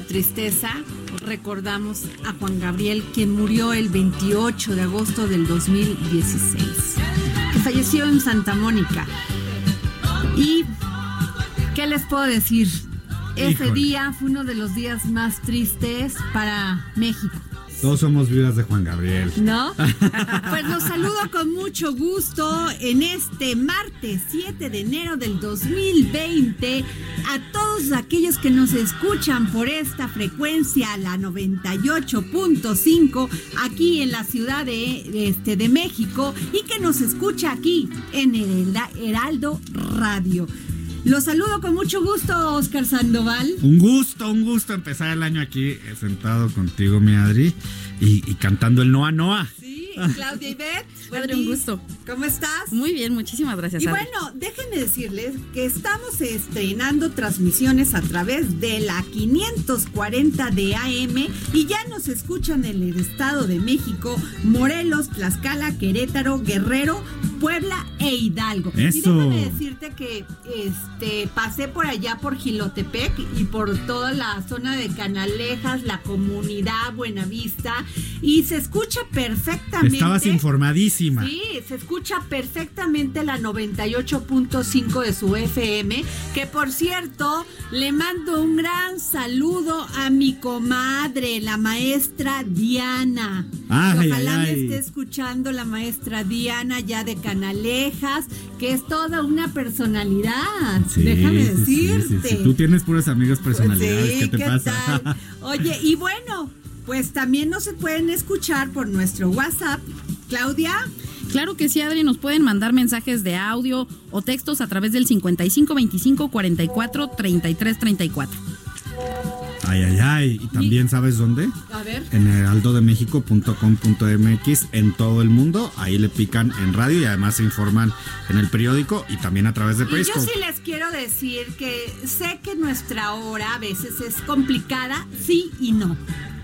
Tristeza, recordamos a Juan Gabriel, quien murió el 28 de agosto del 2016, que falleció en Santa Mónica. Y, ¿qué les puedo decir? Ese Híjole. día fue uno de los días más tristes para México. Todos somos viudas de Juan Gabriel. ¿No? Pues los saludo con mucho gusto en este martes 7 de enero del 2020 a todos aquellos que nos escuchan por esta frecuencia, la 98.5, aquí en la ciudad de, este, de México y que nos escucha aquí en Heraldo Radio. Los saludo con mucho gusto, Oscar Sandoval. Un gusto, un gusto empezar el año aquí eh, sentado contigo, mi Adri, y, y cantando el Noa Noa. Claudia Ivette. Padre, un gusto. ¿Cómo estás? Muy bien, muchísimas gracias. Y Adri. bueno, déjenme decirles que estamos estrenando transmisiones a través de la 540 de AM y ya nos escuchan en el Estado de México, Morelos, Tlaxcala, Querétaro, Guerrero, Puebla e Hidalgo. Y Eso. déjame decirte que este pasé por allá por Gilotepec y por toda la zona de Canalejas, la comunidad Buenavista y se escucha perfectamente. Estabas informadísima. Sí, se escucha perfectamente la 98.5 de su FM, que por cierto, le mando un gran saludo a mi comadre, la maestra Diana. Ay, Ojalá ay, me esté escuchando la maestra Diana ya de Canalejas, que es toda una personalidad. Sí, Déjame decirte. sí, sí. Tú tienes puras amigas personalidades. Pues sí, ¿Qué te pasa? tal? Oye, y bueno, pues también nos pueden escuchar por nuestro WhatsApp. Claudia, Claro que sí, Adri, nos pueden mandar mensajes de audio o textos a través del 55 25 44 33 34. Ay, ay, ay. ¿Y también sabes dónde? a ver. En heraldodemexico.com.mx en todo el mundo. Ahí le pican en radio y además se informan en el periódico y también a través de Y yo Periscope. sí les quiero decir que sé que nuestra hora a veces es complicada, sí y no.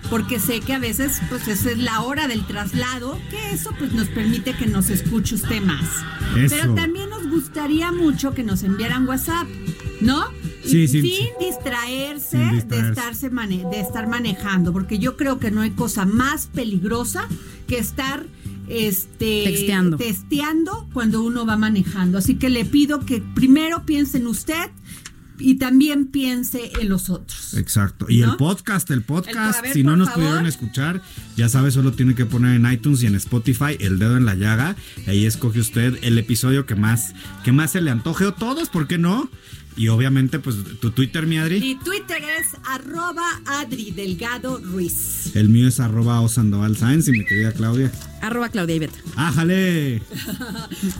Porque sé que a veces pues esa es la hora del traslado, que eso pues nos permite que nos escuche usted más. Eso. Pero también nos gustaría mucho que nos enviaran WhatsApp, ¿no? Sí, sin sí. distraerse, Sin de distraerse. estarse mane- de estar manejando, porque yo creo que no hay cosa más peligrosa que estar este Texteando. testeando cuando uno va manejando. Así que le pido que primero piense en usted y también piense en los otros. Exacto. Y ¿No? el podcast, el podcast, ver, si no nos favor. pudieron escuchar, ya sabe, solo tiene que poner en iTunes y en Spotify el dedo en la llaga. Ahí escoge usted el episodio que más, que más se le antoje o todos, ¿por qué no? Y obviamente, pues tu Twitter, mi Adri. Mi Twitter es arroba Adri Delgado Ruiz. El mío es arroba Osandoval Sáenz y mi querida Claudia. Arroba Claudia Iveta. ¡Ájale!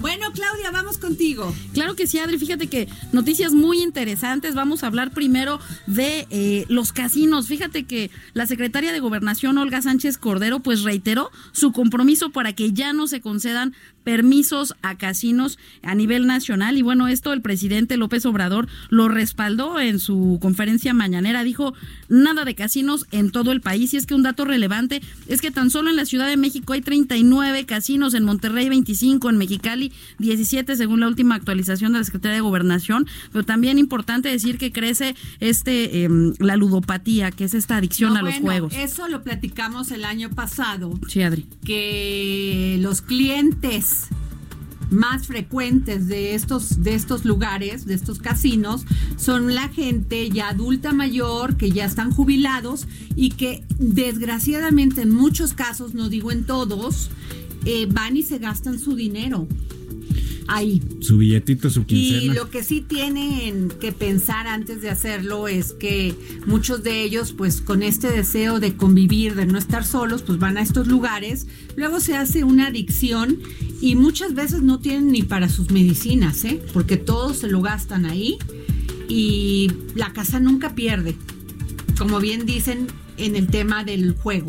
Bueno, Claudia, vamos contigo. Claro que sí, Adri. Fíjate que noticias muy interesantes. Vamos a hablar primero de eh, los casinos. Fíjate que la secretaria de Gobernación, Olga Sánchez Cordero, pues reiteró su compromiso para que ya no se concedan permisos a casinos a nivel nacional. Y bueno, esto el presidente López Obrador lo respaldó en su conferencia mañanera. Dijo nada de casinos en todo el país. Y es que un dato relevante es que tan solo en la Ciudad de México hay 39 casinos, en Monterrey 25, en Mexicali 17, según la última actualización de la Secretaría de Gobernación. Pero también importante decir que crece este em, la ludopatía, que es esta adicción No, a los bueno, juegos. Eso lo platicamos el año pasado, Sí, Adri. que los clientes más frecuentes de estos de estos lugares, de estos casinos, son la gente ya adulta mayor, que ya están jubilados y que desgraciadamente en muchos casos, no digo en todos, eh, van y se gastan su dinero ahí. Su billetito, su Y quincena. lo que sí tienen que pensar antes de hacerlo es que muchos de ellos, pues con este deseo de convivir, de no estar solos, pues van a estos lugares. Luego se hace una adicción y muchas veces no tienen ni para sus medicinas, ¿eh? Porque todos se lo gastan ahí y la casa nunca pierde. Como bien dicen en el tema del juego.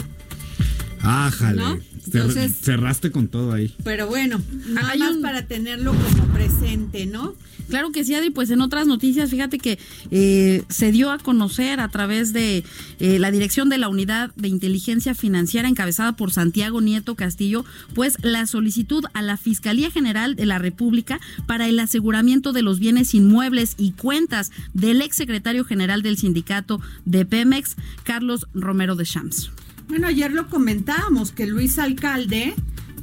¡Ájale! ¿No? Cer- Entonces- cerraste con todo ahí. Pero bueno, nada Hay más un- para tenerlo como presente, ¿no? Claro que sí, Adri, pues en otras noticias, fíjate que eh, se dio a conocer a través de eh, la dirección de la Unidad de Inteligencia Financiera encabezada por Santiago Nieto Castillo, pues la solicitud a la Fiscalía General de la República para el aseguramiento de los bienes inmuebles y cuentas del exsecretario general del sindicato de Pemex, Carlos Romero de Champs. Bueno, ayer lo comentábamos que Luis Alcalde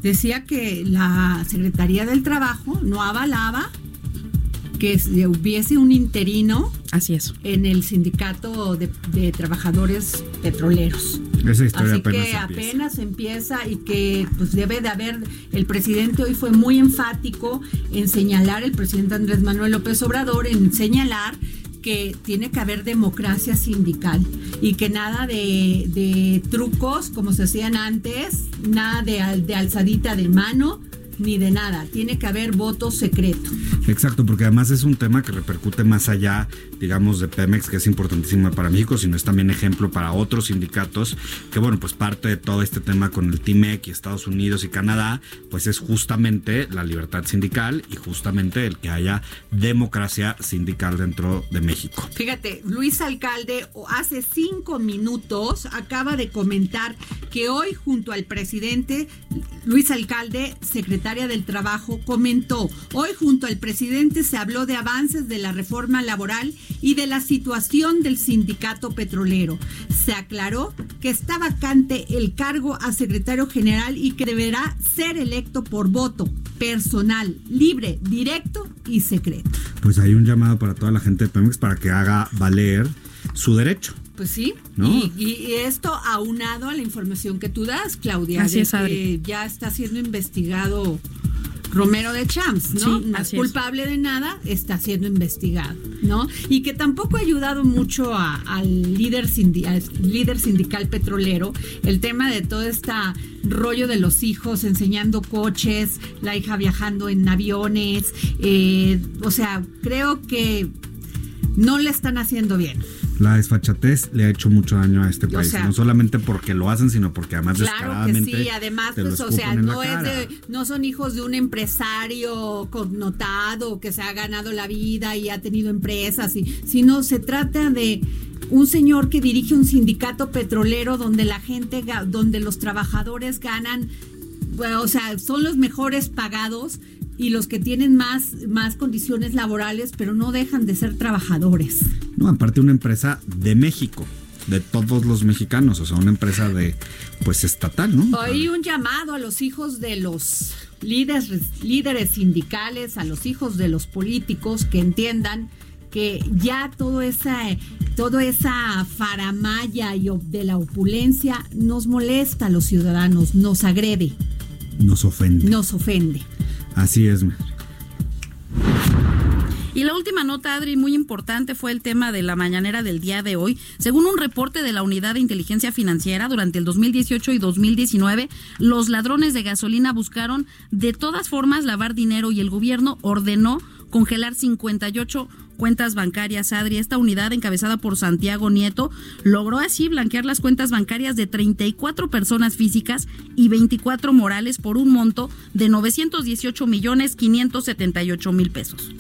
decía que la Secretaría del Trabajo no avalaba que se- hubiese un interino Así es. en el sindicato de, de trabajadores petroleros. Esa historia Así apenas que empieza. apenas empieza y que pues debe de haber, el presidente hoy fue muy enfático en señalar, el presidente Andrés Manuel López Obrador, en señalar que tiene que haber democracia sindical y que nada de, de trucos como se hacían antes, nada de, de alzadita de mano ni de nada, tiene que haber voto secreto. Exacto, porque además es un tema que repercute más allá, digamos, de Pemex, que es importantísimo para México, sino es también ejemplo para otros sindicatos, que bueno, pues parte de todo este tema con el TIMEC y Estados Unidos y Canadá, pues es justamente la libertad sindical y justamente el que haya democracia sindical dentro de México. Fíjate, Luis Alcalde hace cinco minutos acaba de comentar que hoy junto al presidente, Luis Alcalde, secretaria del Trabajo, comentó, hoy junto al presidente se habló de avances de la reforma laboral y de la situación del sindicato petrolero. Se aclaró que está vacante el cargo a secretario general y que deberá ser electo por voto personal, libre, directo y secreto. Pues hay un llamado para toda la gente de Pemex para que haga valer su derecho. Pues sí, ¿No? y, y esto aunado a la información que tú das, Claudia, Así de es, Adri. que ya está siendo investigado Romero de Champs, ¿no? Sí, no es culpable de nada, está siendo investigado, ¿no? Y que tampoco ha ayudado mucho a- al líder, al líder sindical petrolero el tema de todo este rollo de los hijos enseñando coches, la hija viajando en aviones, eh, o sea, creo que no le están haciendo bien. La desfachatez le ha hecho mucho daño a este O país, sea- no solamente porque lo hacen, sino porque además Claro que sí, además, te lo pues, o sea, no es de, no son hijos de un empresario connotado que se ha ganado la vida y ha tenido empresas, y, sino se trata de un señor que dirige un sindicato petrolero donde la gente, donde los trabajadores ganan, o sea, son los mejores pagados y los que tienen más, más condiciones laborales, pero no dejan de ser trabajadores. No, aparte una empresa de México. de todos los mexicanos, o sea, una empresa de pues estatal, ¿no? Hay un llamado a los hijos de los líderes, líderes sindicales, a los hijos de los políticos que entiendan que ya todo esa, toda esa faramaya y de la opulencia nos molesta a los ciudadanos, nos agrede, Nos ofende. nos ofende. Así es. Mar. Y la última nota, Adri, muy importante fue el tema de la mañanera del día de hoy. Según un reporte de la Unidad de Inteligencia Financiera, durante el 2018 y 2019, los ladrones de gasolina buscaron de todas formas lavar dinero y el gobierno ordenó congelar 58 cuentas bancarias. Adri, esta unidad encabezada por Santiago Nieto logró así blanquear las cuentas bancarias de 34 personas físicas y 24 morales por un monto de 918 millones 578 mil pesos.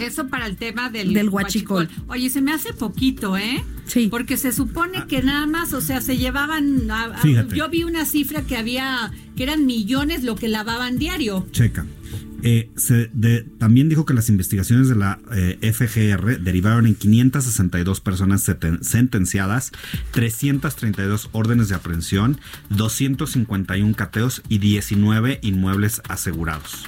Eso para el tema del, Del huachicol. Oye, se me hace poquito, ¿eh? Sí. Porque se supone que nada más, o sea, se llevaban. a- yo vi una cifra que había, que eran millones lo que lavaban diario. Checa. Eh, también dijo que las investigaciones de la eh, FGR derivaron en 562 personas sentenciadas, 332 órdenes de aprehensión, 251 cateos y 19 inmuebles asegurados.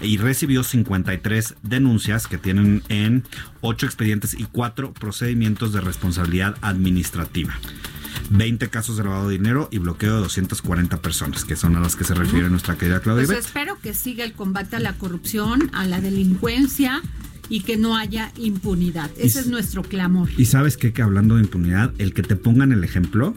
Y recibió 53 denuncias que tienen en 8 expedientes y 4 procedimientos de responsabilidad administrativa. 20 casos de lavado de dinero y bloqueo de 240 personas, que son a las que se refiere nuestra querida Claudia Pues espero que siga el combate a la corrupción, a la delincuencia y que no haya impunidad. Ese Y- es nuestro clamor. Y sabes qué? que hablando de impunidad, el que te pongan el ejemplo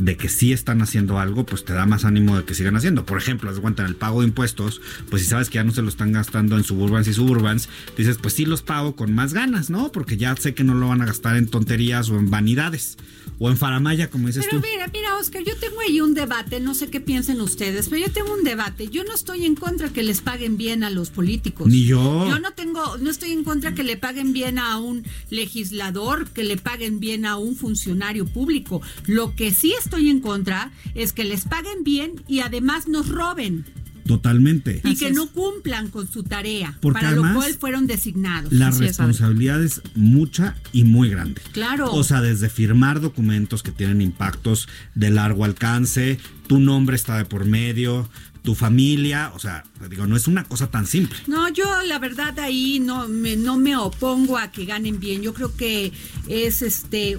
de que sí están haciendo algo, pues te da más ánimo de que sigan haciendo. Por ejemplo, en el pago de impuestos, pues si sabes que ya no se lo están gastando en suburbans y suburbans, dices, pues sí los pago con más ganas, ¿no? Porque ya sé que no lo van a gastar en tonterías o en vanidades o en faramaya, como dices Pero tú. mira, mira, Oscar, yo tengo ahí un debate, no sé qué piensen ustedes, pero yo tengo un debate. Yo no estoy en contra que les paguen bien a los políticos. Ni yo. Yo no tengo, no estoy en contra que le paguen bien a un legislador, que le paguen bien a un funcionario público. Lo que sí estoy en contra es que les paguen bien y además nos roben Totalmente. y Así que es. no cumplan con su tarea, Porque para lo cual fueron designados. La Así es, responsabilidad es mucha y muy grande. Claro. O sea, desde firmar documentos que tienen impactos de largo alcance, tu nombre está de por medio, tu familia, o sea, digo, no es una cosa tan simple. No, yo la verdad ahí no me, no me opongo a que ganen bien. Yo creo que es este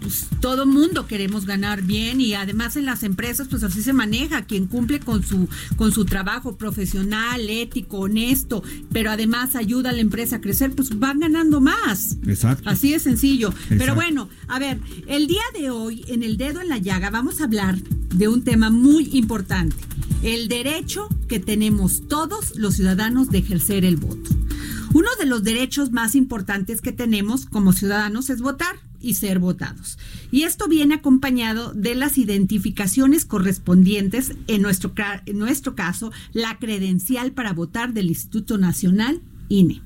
pues, todo mundo queremos ganar bien y además en las empresas pues así se maneja. Quien cumple con su con su trabajo profesional ético honesto pero además ayuda a la empresa a crecer pues van ganando más. Exacto. así de sencillo. Pero bueno a ver el día de hoy en el dedo en la llaga vamos a hablar de un tema muy importante el derecho que tenemos todos los ciudadanos de ejercer el voto. Uno de los derechos más importantes que tenemos como ciudadanos es votar y ser votados. Y esto viene acompañado de las identificaciones correspondientes, en nuestro, caso, la credencial para votar del Instituto Nacional INE.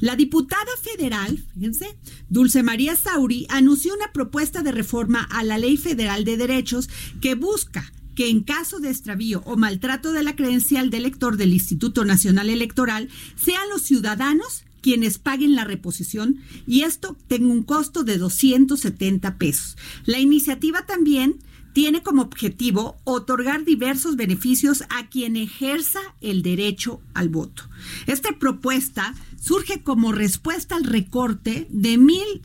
La diputada federal, fíjense, Dulce María Sauri, anunció una propuesta de reforma a la Ley Federal de Derechos que busca que en caso de extravío o maltrato de la credencial de elector del Instituto Nacional Electoral sean los ciudadanos quienes paguen la reposición y esto tenga un costo de 270 pesos. La iniciativa también tiene como objetivo otorgar diversos beneficios a quien ejerza el derecho al voto. Esta propuesta surge como respuesta al recorte de mil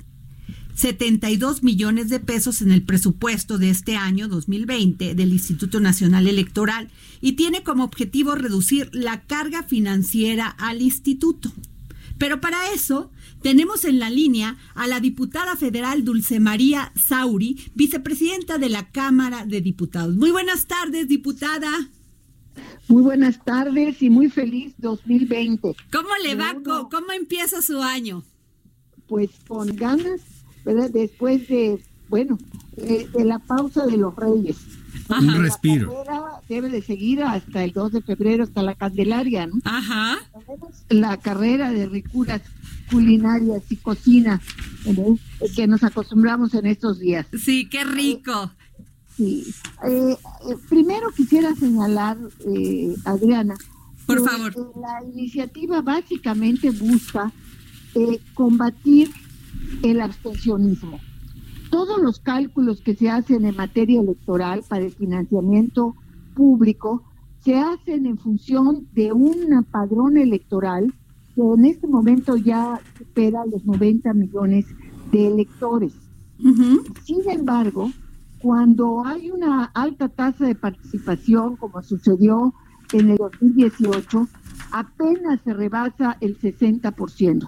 72 millones de pesos en el presupuesto de este año 2020 del Instituto Nacional Electoral y tiene como objetivo reducir la carga financiera al instituto. Pero para eso tenemos en la línea a la diputada federal Dulce María Sauri, vicepresidenta de la Cámara de Diputados. Muy buenas tardes, diputada. Muy buenas tardes y muy feliz 2020. ¿Cómo le va? Bueno. ¿Cómo, cómo empieza su año? Pues con ganas, ¿verdad? Después de, bueno, eh, de la pausa de los reyes. Un respiro. debe de seguir hasta el 2 de febrero, hasta la Candelaria, ¿no? Ajá. La carrera de ricuras culinarias y cocina que nos acostumbramos en estos días. Sí, qué rico. Sí. Eh, eh, primero quisiera señalar, eh, Adriana, Por que, favor. eh, la iniciativa básicamente busca combatir el abstencionismo. Todos los cálculos que se hacen en materia electoral para el financiamiento público se hacen en función de un padrón electoral que en este momento ya supera los 90 millones de electores. Sin embargo, cuando hay una alta tasa de participación, como sucedió en el 2018, apenas se rebasa el 60%.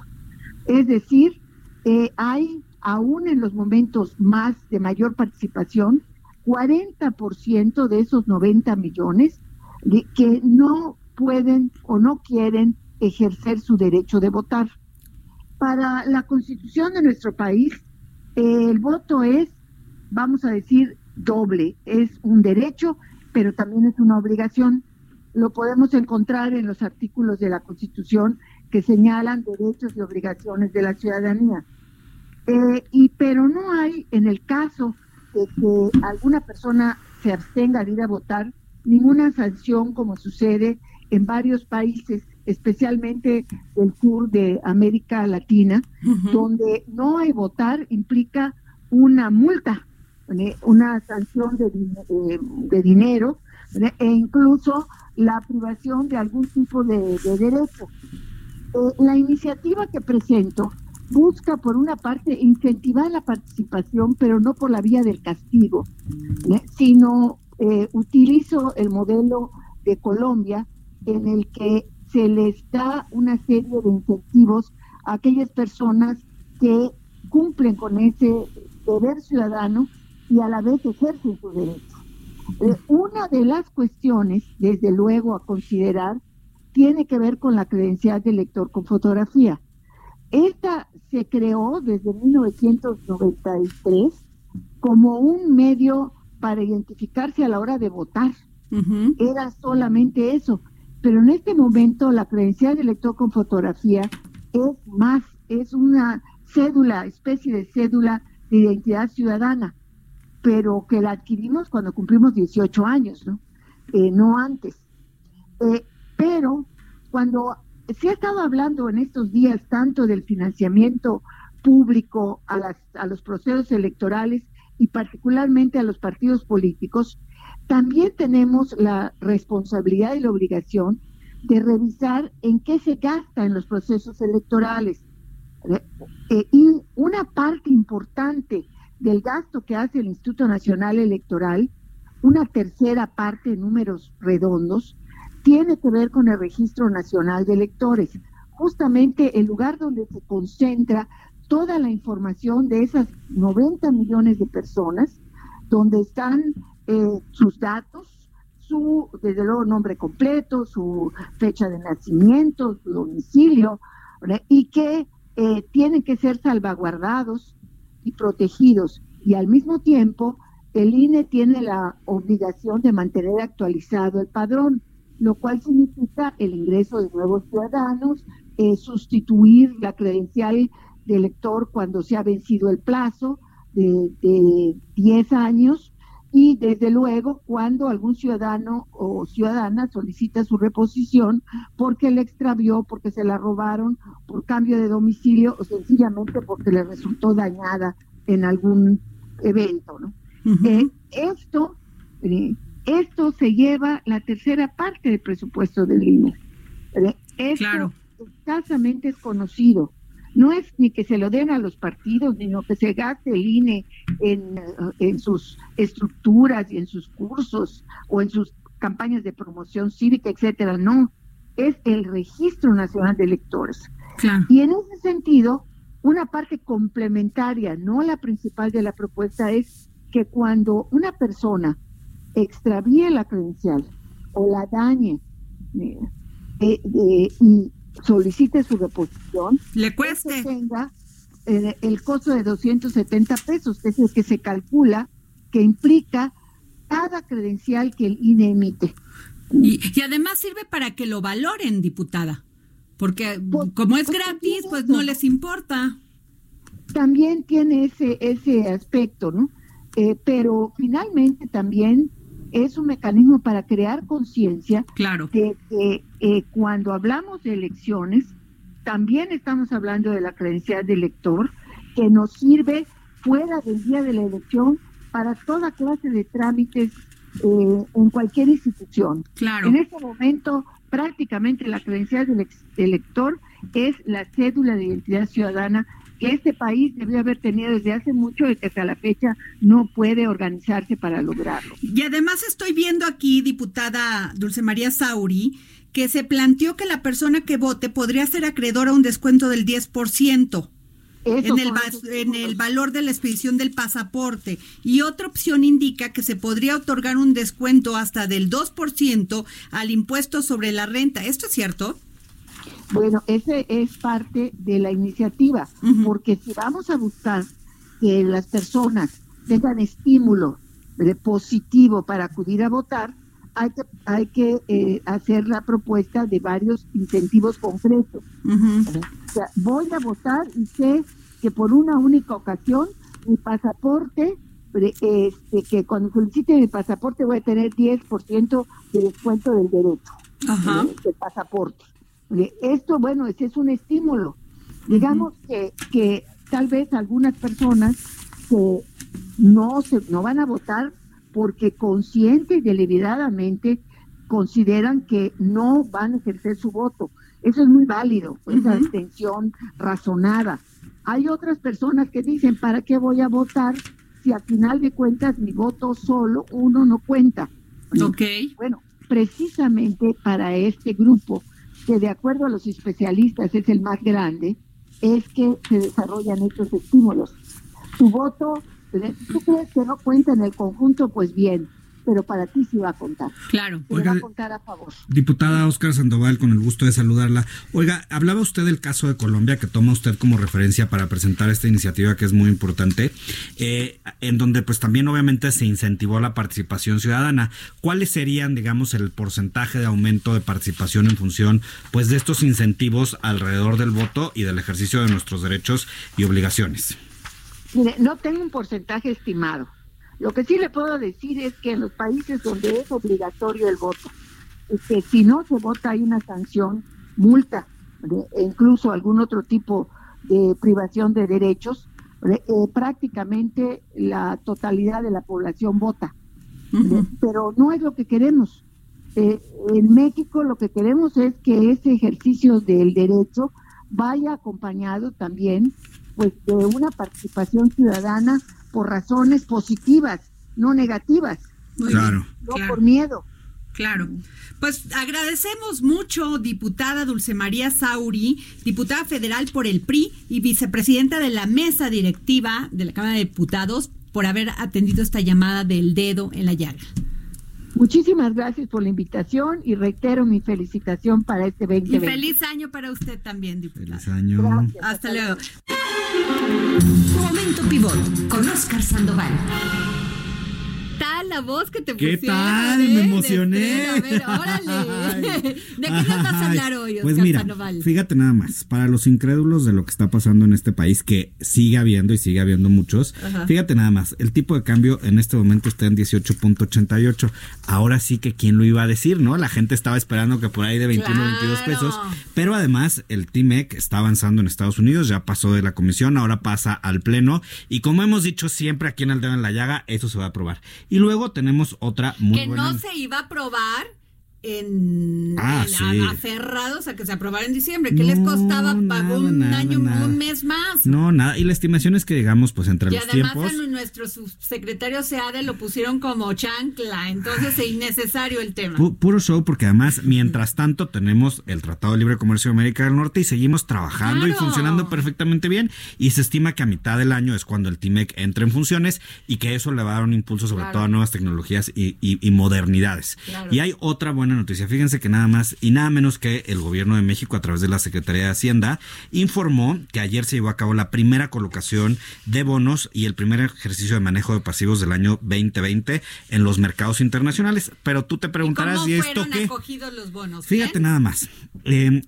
Es decir, eh, hay aún en los momentos más de mayor participación, 40% de esos 90 millones que no pueden o no quieren ejercer su derecho de votar. Para la constitución de nuestro país, el voto es, vamos a decir, doble. Es un derecho, pero también es una obligación. Lo podemos encontrar en los artículos de la constitución que señalan derechos y obligaciones de la ciudadanía. Eh, y pero no hay en el caso de que alguna persona se abstenga de ir a votar ninguna sanción como sucede en varios países, especialmente del sur de América Latina, donde no hay votar implica una multa, una sanción de, eh, de dinero e incluso la privación de algún tipo de, de derecho. Eh, la iniciativa que presento busca, por una parte, incentivar la participación, pero no por la vía del castigo, sino eh, utilizo el modelo de Colombia en el que se les da una serie de incentivos a aquellas personas que cumplen con ese deber ciudadano y a la vez ejercen su derecho. Eh, una de las cuestiones, desde luego, a considerar tiene que ver con la credencial de lector con fotografía. Esta se creó desde 1993 como un medio para identificarse a la hora de votar. Era solamente eso. Pero en este momento la credencial de lector con fotografía es más, es una cédula, especie de cédula de identidad ciudadana, pero que la adquirimos cuando cumplimos 18 años, ¿no? Eh, no antes. Eh, pero cuando se ha estado hablando en estos días tanto del financiamiento público a, los procesos electorales y particularmente a los partidos políticos, también tenemos la responsabilidad y la obligación de revisar en qué se gasta en los procesos electorales. Eh, eh, y una parte importante del gasto que hace el Instituto Nacional Electoral, una tercera parte en números redondos, tiene que ver con el Registro Nacional de Electores, justamente el lugar donde se concentra toda la información de esas 90 millones de personas, donde están eh, sus datos, su, desde luego, nombre completo, su fecha de nacimiento, su domicilio, y que eh, tienen que ser salvaguardados y protegidos. Y al mismo tiempo, el INE tiene la obligación de mantener actualizado el padrón, lo cual significa el ingreso de nuevos ciudadanos, eh, sustituir la credencial de elector cuando se ha vencido el plazo de, de 10 años y desde luego cuando algún ciudadano o ciudadana solicita su reposición porque le extravió, porque se la robaron, por cambio de domicilio o sencillamente porque le resultó dañada en algún evento. ¿no? Eh, esto, eh, esto se lleva la tercera parte del presupuesto del INE. Esto Claro. escasamente es conocido. No es ni que se lo den a los partidos, ni no que se gaste el INE en, eh, en sus estructuras y en sus cursos o en sus campañas de promoción cívica, etcétera. No, es el Registro Nacional de Electores. Claro. Y en ese sentido, una parte complementaria, no la principal de la propuesta, es que cuando una persona extravíe la credencial o la dañe eh, eh, y solicite su reposición, Le cueste. tenga eh, el costo de 270 pesos, que es el que se calcula que implica cada credencial que el INE emite. Y, y además sirve para que lo valoren, diputada. Porque Pues- como es pues gratis, pues no les importa. también tiene ese, ese aspecto, ¿no? Eh, pero finalmente también es un mecanismo para crear conciencia Claro. de que eh, cuando hablamos de elecciones, también estamos hablando de la credencial de elector, que nos sirve fuera del día de la elección para toda clase de trámites eh, en cualquier institución. Claro. En este momento, prácticamente la credencial del elector es la cédula de identidad ciudadana que este país debió haber tenido desde hace mucho y que hasta la fecha no puede organizarse para lograrlo. Y además estoy viendo aquí, diputada Dulce María Sauri, que se planteó que la persona que vote podría ser acreedora a un descuento del 10% Esos en el, va- en el valor de la expedición del pasaporte. Y otra opción indica que se podría otorgar un descuento hasta del 2% al impuesto sobre la renta. ¿Esto es cierto? Bueno, ese es parte de la iniciativa, porque si vamos a buscar que las personas tengan estímulo de positivo para acudir a votar, hay que, hay que eh, hacer la propuesta de varios incentivos concretos. O sea, voy a votar y sé que por una única ocasión mi pasaporte, este, que cuando solicite mi pasaporte voy a tener 10% de descuento del derecho Ajá. eh, del pasaporte. Esto, bueno, ese es un estímulo. Digamos que, que tal vez algunas personas que no, se, no van a votar porque consciente y deliberadamente consideran que no van a ejercer su voto. Eso es muy válido, esa Ujú. abstención razonada. Hay otras personas que dicen, ¿para qué voy a votar si al final de cuentas mi voto solo uno no cuenta? Ok. Bueno, precisamente para este grupo, que de acuerdo a los especialistas es el más grande, es que se desarrollan estos estímulos. Tu voto, tú crees que no cuenta en el conjunto, pues bien, pero para ti sí va a contar. Claro. Te Oiga, va a contar a favor. Diputada Óscar Sandoval, con el gusto de saludarla. Oiga, hablaba usted del caso de Colombia que toma usted como referencia para presentar esta iniciativa que es muy importante, eh, en donde pues también obviamente se incentivó la participación ciudadana. ¿Cuáles serían, digamos, el porcentaje de aumento de participación en función pues de estos incentivos alrededor del voto y del ejercicio de nuestros derechos y obligaciones? Mire, no tengo un porcentaje estimado. Lo que sí le puedo decir es que en los países donde es obligatorio el voto, es que si no se vota hay una sanción, multa, e incluso algún otro tipo de privación de derechos, eh, eh, prácticamente la totalidad de la población vota. Ujú. Pero no es lo que queremos. Eh, en México lo que queremos es que ese ejercicio del derecho vaya acompañado también pues de una participación ciudadana por razones positivas, no negativas, Muy Claro. bien, no claro. por miedo. Claro. Pues agradecemos mucho, diputada Dulce María Sauri, diputada federal por el PRI y vicepresidenta de la mesa directiva de la Cámara de Diputados, por haber atendido esta llamada del dedo en la llaga. Muchísimas gracias por la invitación y reitero mi felicitación para este Y 2020. feliz año para usted también, diputada. Feliz año. Gracias. Hasta luego. Momento Pivot con Oscar Sandoval. La voz que te ¿Qué pusieron, tal? ¿eh? Me De emocioné. estreno. A ver, órale. ¿De qué nos vas a hablar hoy, Oscar Pues mira, fíjate nada más, para los incrédulos de lo que está pasando en este país, que sigue habiendo y sigue habiendo muchos, fíjate nada más, el tipo de cambio en este momento está en 18.88. Ahora sí que quién lo iba a decir, ¿no? La gente estaba esperando que por ahí de 21 Claro. 22 pesos, pero además el TIMEC está avanzando en Estados Unidos, ya pasó de la comisión, ahora pasa al pleno y como hemos dicho siempre aquí en el dedo en la llaga, eso se va a aprobar. Y luego tenemos otra muy que buena. no se iba a aprobar en, Ah, en- sí. aferrados a que se aprobara en diciembre. ¿Qué les No, costaba? Pagó un nada, año, nada. un mes más. No, nada. Y la estimación es que, digamos, pues entre y los además tiempos. a nuestro subsecretario SEADE lo pusieron como chancla, entonces es innecesario el tema. pu- puro show, porque además, mientras tanto, tenemos el Tratado de Libre Comercio de América del Norte y seguimos trabajando y Claro. funcionando perfectamente bien. Y se estima que a mitad del año es cuando el TIMEC entre en funciones y que eso le va a dar un impulso sobre Claro. todo a nuevas tecnologías y, y- y modernidades. Claro. Y hay otra buena noticia. Fíjense que nada más y nada menos que el gobierno de México, a través de la Secretaría de Hacienda, informó que ayer se llevó a cabo la primera colocación de bonos y el primer ejercicio de manejo de pasivos del año 2020 en los mercados internacionales. Pero tú te ¿Y preguntarás, cómo ¿y, esto fueron qué? acogidos los bonos? Fíjate nada más. Eh,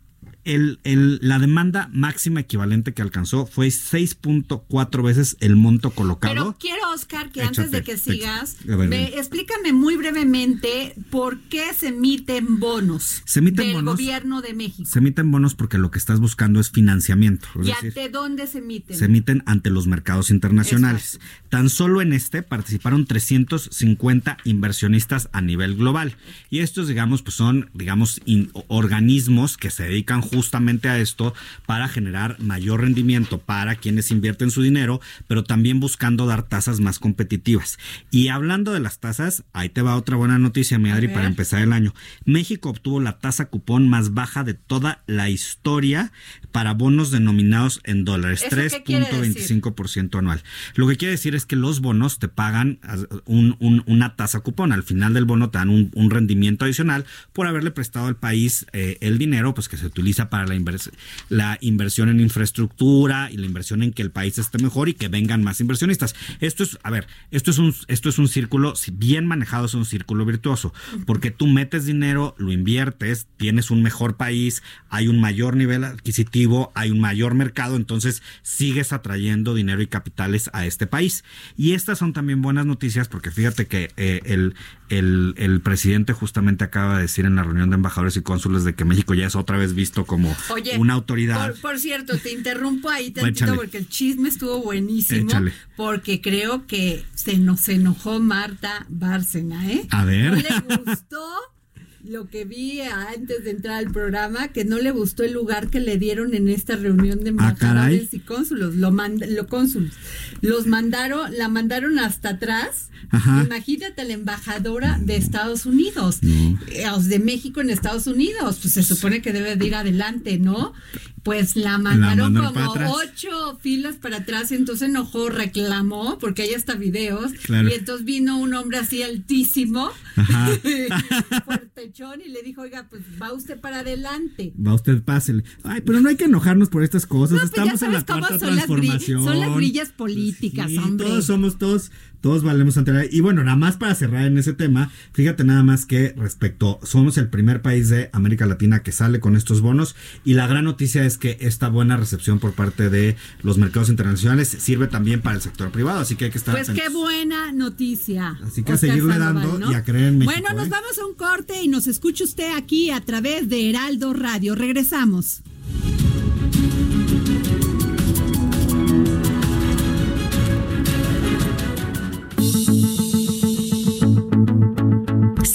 el, el- la demanda máxima equivalente que alcanzó fue 6.4 veces el monto colocado. Pero quiero, Oscar, que antes de que sigas, ver, me- explícame muy brevemente por qué se emiten bonos Se emiten del bonos. gobierno de México. Se emiten bonos porque lo que estás buscando es financiamiento. es ¿Y decir, ante dónde se emiten? se emiten ante los mercados internacionales. Tan solo en este participaron 350 inversionistas a nivel global. Y estos, digamos, pues son, digamos, in- organismos que se dedican justamente a esto para generar mayor rendimiento para quienes invierten su dinero, pero también buscando dar tasas más competitivas. Y hablando de las tasas, ahí te va otra buena noticia, mi Adri, para empezar el año. México obtuvo la tasa cupón más baja de toda la historia para bonos denominados en dólares, ¿Eso qué quiere decir? 3.25% anual. Lo que quiere decir es que los bonos te pagan as- un- un- una tasa cupón. Al final del bono te dan un, un rendimiento adicional por haberle prestado al país eh, el dinero pues que se utiliza para la, invers- la inversión en infraestructura y la inversión en que el país esté mejor y que vengan más inversionistas. Esto es, a ver, esto es un, esto es un círculo, si bien manejado es un círculo virtuoso, porque tú metes dinero, lo inviertes, tienes un mejor país, hay un mayor nivel adquisitivo, hay un mayor mercado, entonces sigues atrayendo dinero y capitales a este país. Y estas son también buenas noticias porque fíjate que eh, el, el, el presidente justamente acaba de decir en la reunión de embajadores y cónsules de que México ya es otra vez visto como Oye, una autoridad. Por, por cierto, te interrumpo ahí tantito porque el chisme estuvo buenísimo. Échale. Porque creo que se nos enojó Marta Bárcena, ¿eh? A ver. No le gustó lo que vi antes de entrar al programa, que no le gustó el lugar que le dieron en esta reunión de Ah, embajadores y cónsulos. Lo, mand- lo cónsulos. Los mandaron, la mandaron hasta atrás. Ajá. Imagínate la embajadora de Estados Unidos, No. eh, de México en Estados Unidos, pues se supone que debe de ir adelante, ¿no? Pues la mandaron mandaron como ocho filas para atrás y entonces enojó, reclamó, porque hay hasta videos, Claro. y entonces vino un hombre así altísimo, Ajá. y le dijo, oiga, pues va usted para adelante. Va usted, pásele. Ay, pero no hay que enojarnos por estas cosas. No, pues ya Estamos en la cómo cuarta son las, transformación. son las grillas políticas, Sí, hombre. Todos somos, todos, todos valemos ante la ley. Y bueno, nada más para cerrar en ese tema, fíjate nada más que respecto, somos el primer país de América Latina que sale con estos bonos y la gran noticia es que esta buena recepción por parte de los mercados internacionales sirve también para el sector privado, así que hay que estar Pues qué buena noticia. Así que a seguirle Sandoval, dando y a creer en México, Bueno, nos ¿eh? vamos a un corte y nos escucha usted aquí a través de Heraldo Radio. Regresamos.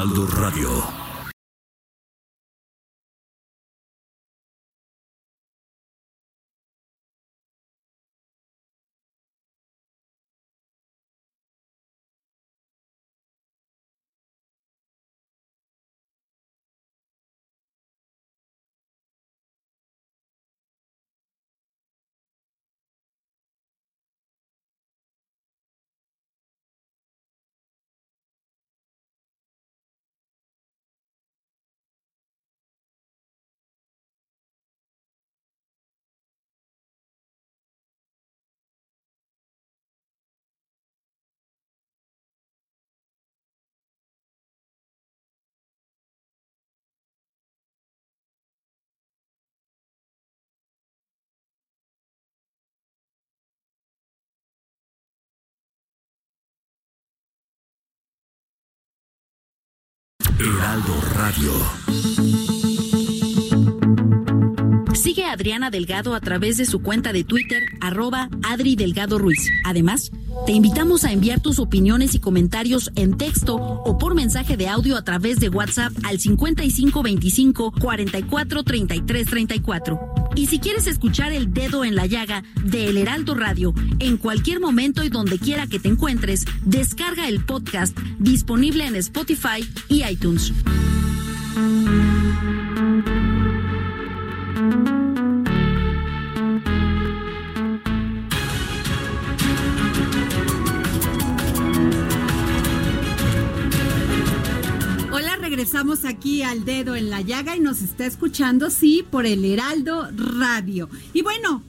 Heraldo Radio. Heraldo Radio. Sigue a Adriana Delgado a través de su cuenta de Twitter, arroba Adri Delgado Ruiz. Además, te invitamos a enviar tus opiniones y comentarios en texto o por mensaje de audio a través de WhatsApp al 5525 44 33 34. Y si quieres escuchar el dedo en la llaga de El Heraldo Radio en cualquier momento y donde quiera que te encuentres, descarga el podcast disponible en Spotify y iTunes. Regresamos aquí al dedo en la llaga y nos está escuchando, sí, por el Heraldo Radio. Y bueno,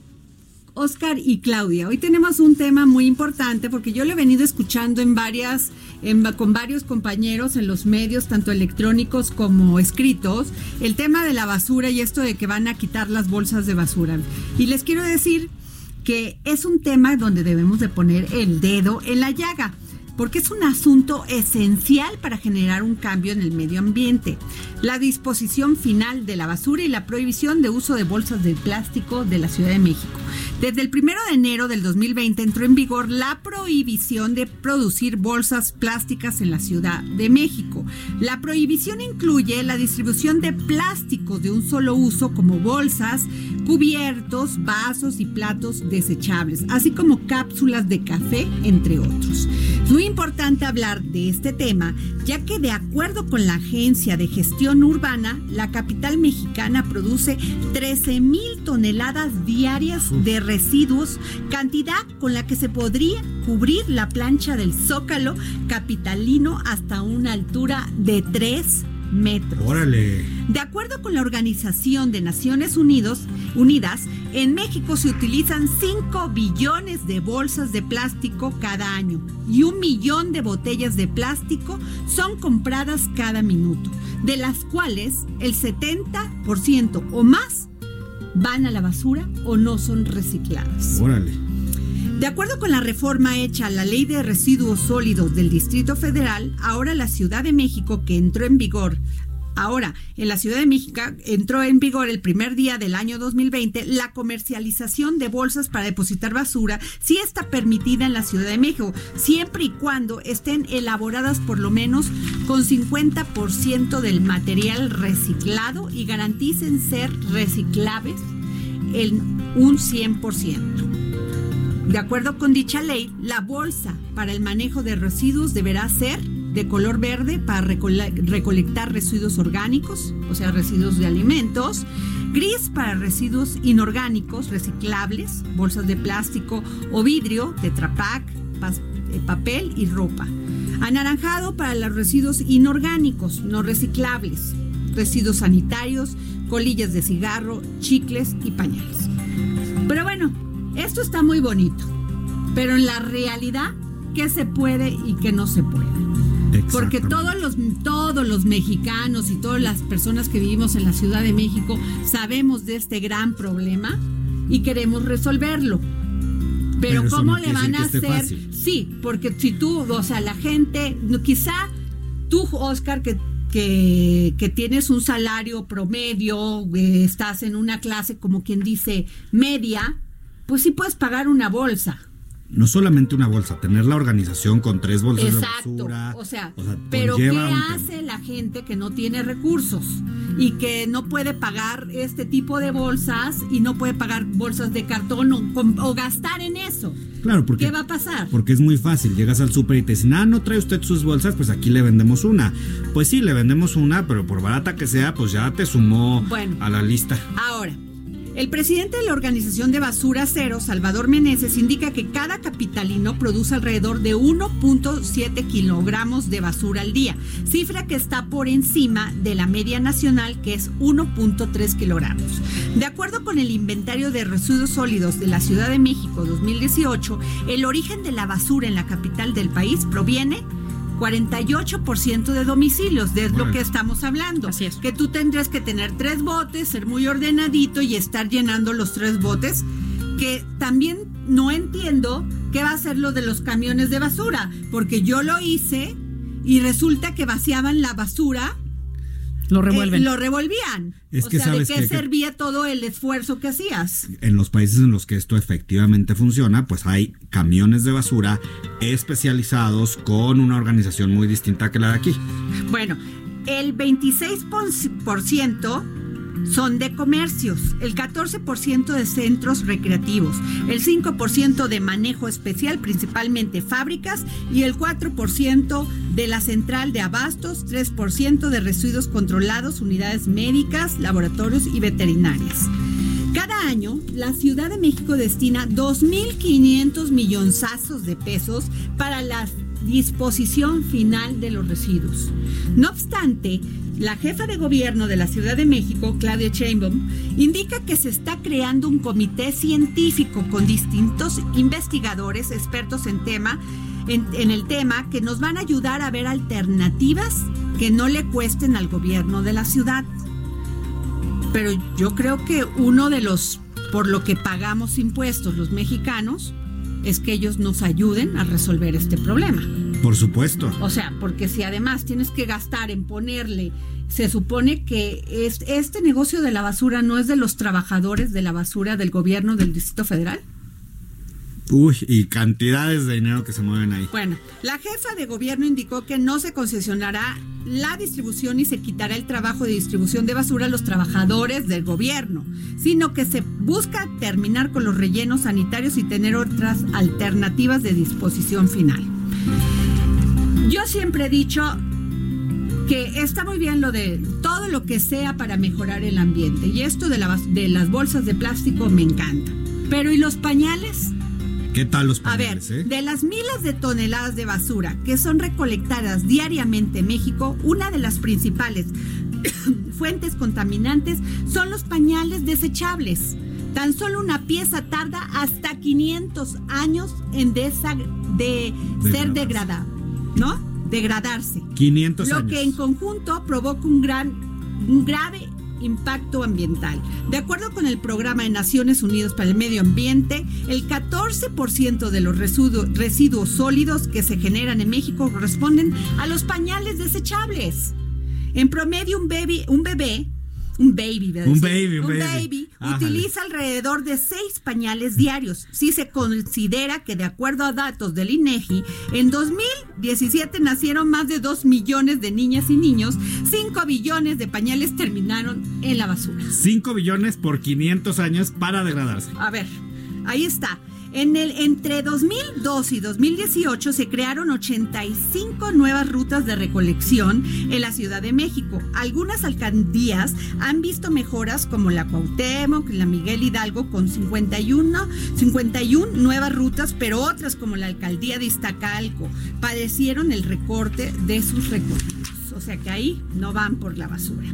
Oscar y Claudia, hoy tenemos un tema muy importante porque yo lo he venido escuchando en varias, en- con varios compañeros en los medios, tanto electrónicos como escritos, el tema de la basura y esto de que van a quitar las bolsas de basura. Y les quiero decir que es un tema donde debemos de poner el dedo en la llaga porque es un asunto esencial para generar un cambio en el medio ambiente. La disposición final de la basura y la prohibición de uso de bolsas de plástico de la Ciudad de México. Desde el primero de enero del 2020 entró en vigor la prohibición de producir bolsas plásticas en la Ciudad de México. La prohibición incluye la distribución de plásticos de un solo uso como bolsas, cubiertos, vasos y platos desechables, así como cápsulas de café, entre otros. Es muy importante hablar de este tema, ya que de acuerdo con la Agencia de Gestión Urbana, la capital mexicana produce 13 mil toneladas diarias de residuos, cantidad con la que se podría cubrir la plancha del Zócalo capitalino hasta una altura de 3 metros. Órale. De acuerdo con la Organización de Naciones Unidos, Unidas, en México se utilizan 5 billones de bolsas de plástico cada año y un millón de botellas de plástico son compradas cada minuto, de las cuales el 70% o más van a la basura o no son recicladas. Órale. De acuerdo con la reforma hecha a la Ley de Residuos Sólidos del Distrito Federal, ahora la Ciudad de México, que entró en vigor, ahora en la Ciudad de México entró en vigor el primer día del año 2020, la comercialización de bolsas para depositar basura sí está permitida en la Ciudad de México, siempre y cuando estén elaboradas por lo menos con 50% del material reciclado y garanticen ser reciclables en un 100%. De acuerdo con dicha ley, la bolsa para el manejo de residuos deberá ser de color verde para recole- recolectar residuos orgánicos, o sea, residuos de alimentos, gris para residuos inorgánicos, reciclables, bolsas de plástico o vidrio, tetrapack, pas- eh, papel y ropa. Anaranjado para los residuos inorgánicos, no reciclables, residuos sanitarios, colillas de cigarro, chicles y pañales. Pero bueno, esto está muy bonito. Pero en la realidad, ¿qué se puede y qué no se puede? Porque todos los, todos los mexicanos y todas las personas que vivimos en la Ciudad de México sabemos de este gran problema y queremos resolverlo. Pero, ¿cómo no le van a hacer? fácil. Sí, porque si tú, o sea, la gente, quizá tú, Oscar, que, que, que tienes un salario promedio, eh, estás en una clase como quien dice media, pues sí puedes pagar una bolsa. No solamente una bolsa, tener la organización con tres bolsas Exacto. de basura. o sea, o sea, pero ¿qué hace la gente que no tiene recursos y que no puede pagar este tipo de bolsas y no puede pagar bolsas de cartón o, gastar en eso? Claro, porque, ¿Qué va a pasar? Porque es muy fácil. Llegas al súper y te dicen, ah, no trae usted sus bolsas, pues aquí le vendemos una. Pues sí, le vendemos una, pero por barata que sea, pues ya te sumó Bueno. a la lista. Ahora, el presidente de la Organización de Basura Cero, Salvador Meneses, indica que cada capitalino produce alrededor de 1.7 kilogramos de basura al día, cifra que está por encima de la media nacional, que es 1.3 kilogramos. De acuerdo con el inventario de residuos sólidos de la Ciudad de México 2018, el origen de la basura en la capital del país proviene 48% de domicilios, de es lo que estamos hablando. Así es. Que tú tendrías que tener tres botes, ser muy ordenadito y estar llenando los tres botes. Que también no entiendo qué va a ser lo de los camiones de basura, porque yo lo hice y resulta que vaciaban la basura, Lo eh, revuelven. lo revolvían. Es o que sea, ¿de sabes qué que- que- servía todo el esfuerzo que hacías? En los países en los que esto efectivamente funciona, pues hay camiones de basura especializados con una organización muy distinta que la de aquí. Bueno, el 26% son de comercios, el 14% de centros recreativos, el 5% de manejo especial, principalmente fábricas, y el 4% de la central de abastos, 3% de residuos controlados, unidades médicas, laboratorios y veterinarias. Cada año, la Ciudad de México destina 2.500 millonzazos de pesos para la disposición final de los residuos. No obstante, la jefa de gobierno de la Ciudad de México, Claudia Sheinbaum, indica que se está creando un comité científico con distintos investigadores expertos en tema en, en el tema que nos van a ayudar a ver alternativas que no le cuesten al gobierno de la ciudad. Pero yo creo que uno de los por lo que pagamos impuestos los mexicanos es que ellos nos ayuden a resolver este problema. Por supuesto. O sea, porque si además tienes que gastar en ponerle, se supone que es- este negocio de la basura no es de los trabajadores de la basura del gobierno del Distrito Federal. Uy, y cantidades de dinero que se mueven ahí. Bueno, la jefa de gobierno indicó que no se concesionará la distribución y se quitará el trabajo de distribución de basura a los trabajadores del gobierno, sino que se busca terminar con los rellenos sanitarios y tener otras alternativas de disposición final. Yo siempre he dicho que está muy bien lo de todo lo que sea para mejorar el ambiente y esto de, la de las bolsas de plástico me encanta. Pero ¿y los pañales? ¿Qué tal los A ver, eh? de las miles de toneladas de basura que son recolectadas diariamente en México, una de las principales fuentes contaminantes son los pañales desechables. Tan solo una pieza tarda hasta 500 años en desa- de ser degradada, ¿no? Degradarse. 500 Lo años. que en conjunto provoca un gran, un grave impacto ambiental. De acuerdo con el programa de Naciones Unidas para el Medio Ambiente, el 14% de los residu- residuos sólidos que se generan en México corresponden a los pañales desechables. En promedio, un bebé, un baby, a Un baby, un baby. Ájale. utiliza alrededor de seis pañales diarios. Si se considera que de acuerdo a datos del INEGI, en 2017 nacieron más de 2 millones de niñas y niños, 5 billones de pañales terminaron en la basura. 5 billones por 500 años para degradarse. A ver, ahí está. En el, entre 2002 y 2018 se crearon 85 nuevas rutas de recolección en la Ciudad de México. Algunas alcaldías han visto mejoras como la Cuauhtémoc, la Miguel Hidalgo con 51, 51 nuevas rutas, pero otras como la alcaldía de Iztacalco padecieron el recorte de sus recorridos. O sea que ahí no van por la basura.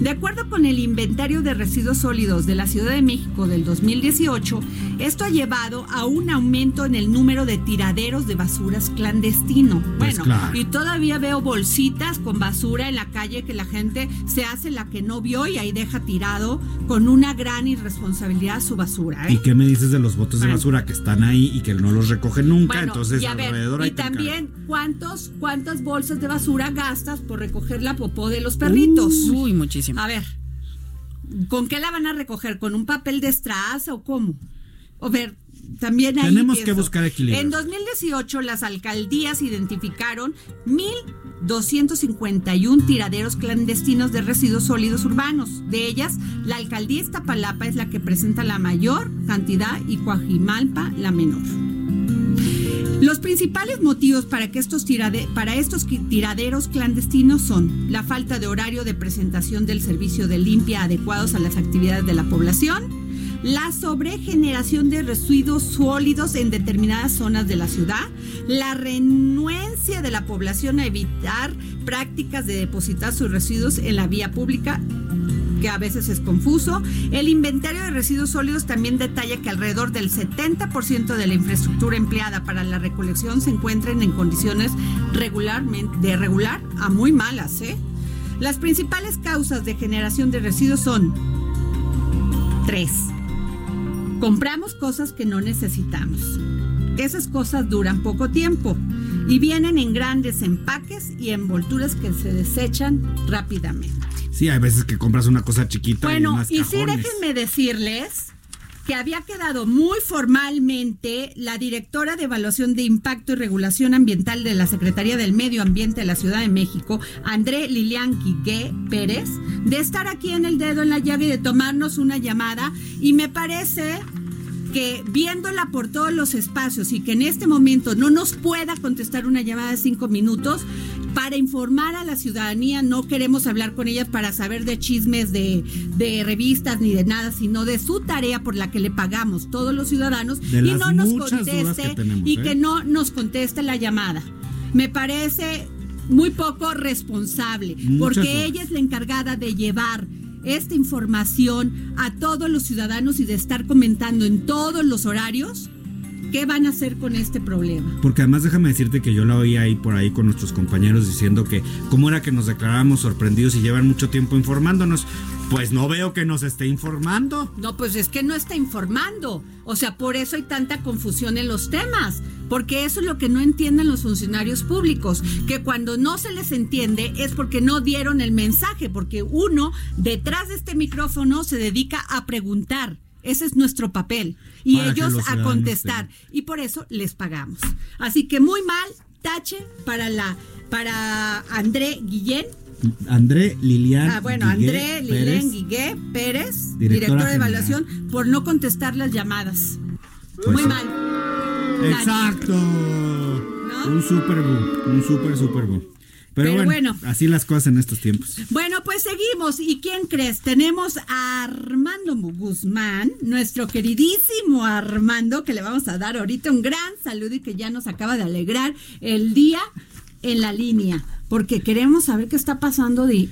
De acuerdo con el inventario de residuos sólidos de la Ciudad de México del 2018, esto ha llevado a un aumento en el número de tiraderos de basuras clandestino. Pues bueno, claro. y todavía veo bolsitas con basura en la calle que la gente se hace la que no vio y ahí deja tirado con una gran irresponsabilidad su basura. ¿eh? ¿Y qué me dices de los botes de basura que están ahí y que no los recogen nunca? Bueno, Entonces, y a ver, alrededor y también cuántos cuántas bolsas de basura gastas por recoger la popó de los perritos. Uy, muchísimo. A ver, ¿con qué la van a recoger? ¿Con un papel de estraza o cómo? O ver, también ahí Tenemos que pienso. buscar equilibrio. En 2018 las alcaldías identificaron 1.251 tiraderos clandestinos de residuos sólidos urbanos. De ellas, la alcaldía Iztapalapa es la que presenta la mayor cantidad y Coajimalpa la menor. Los principales motivos para, que estos para estos tiraderos clandestinos son la falta de horario de presentación del servicio de limpia adecuados a las actividades de la población, la sobregeneración de residuos sólidos en determinadas zonas de la ciudad, la renuencia de la población a evitar prácticas de depositar sus residuos en la vía pública que a veces es confuso. El inventario de residuos sólidos también detalla que alrededor del 70% de la infraestructura empleada para la recolección se encuentran en condiciones de regular a muy malas. ¿eh? Las principales causas de generación de residuos son tres. Compramos cosas que no necesitamos. Esas cosas duran poco tiempo y vienen en grandes empaques y envolturas que se desechan rápidamente. Sí, hay veces que compras una cosa chiquita y Bueno, unas y sí, déjenme decirles que había quedado muy formalmente la directora de evaluación de impacto y regulación ambiental de la Secretaría del Medio Ambiente de la Ciudad de México, André Lilian Quique Pérez, de estar aquí en el dedo en la llaga y de tomarnos una llamada. Y me parece que viéndola por todos los espacios y que en este momento no nos pueda contestar una llamada de cinco minutos, para informar a la ciudadanía, no queremos hablar con ella para saber de chismes de, de revistas ni de nada, sino de su tarea por la que le pagamos todos los ciudadanos De y no nos conteste que tenemos, y ¿eh? que no nos conteste la llamada. Me parece muy poco responsable, Muchas porque dudas. ella es la encargada de llevar esta información a todos los ciudadanos y de estar comentando en todos los horarios qué van a hacer con este problema. Porque además déjame decirte que yo la oí ahí por ahí con nuestros compañeros diciendo que cómo era que nos declarábamos sorprendidos y llevan mucho tiempo informándonos. Pues no veo que nos esté informando. No, pues es que no está informando. O sea, por eso hay tanta confusión en los temas. Porque eso es lo que no entienden los funcionarios públicos. Que cuando no se les entiende es porque no dieron el mensaje. Porque uno, detrás de este micrófono, se dedica a preguntar. Ese es nuestro papel. Y Para ellos los a contestar. Y por eso les pagamos. Así que muy mal, tache para la para André Guillén. André Lilian. Ah, bueno, Guigué André. Lilén Guigué Pérez, Directora de general. evaluación, por no contestar las llamadas. Pues Muy sí. mal. Exacto. Un super boom. Un super, super boom. Pero, Pero bueno, bueno. así las cosas en estos tiempos. Bueno, pues seguimos. ¿Y quién crees? Tenemos a Armando Guzmán, nuestro queridísimo Armando, que le vamos a dar ahorita un gran saludo y que ya nos acaba de alegrar el día en la línea, porque queremos saber qué está pasando de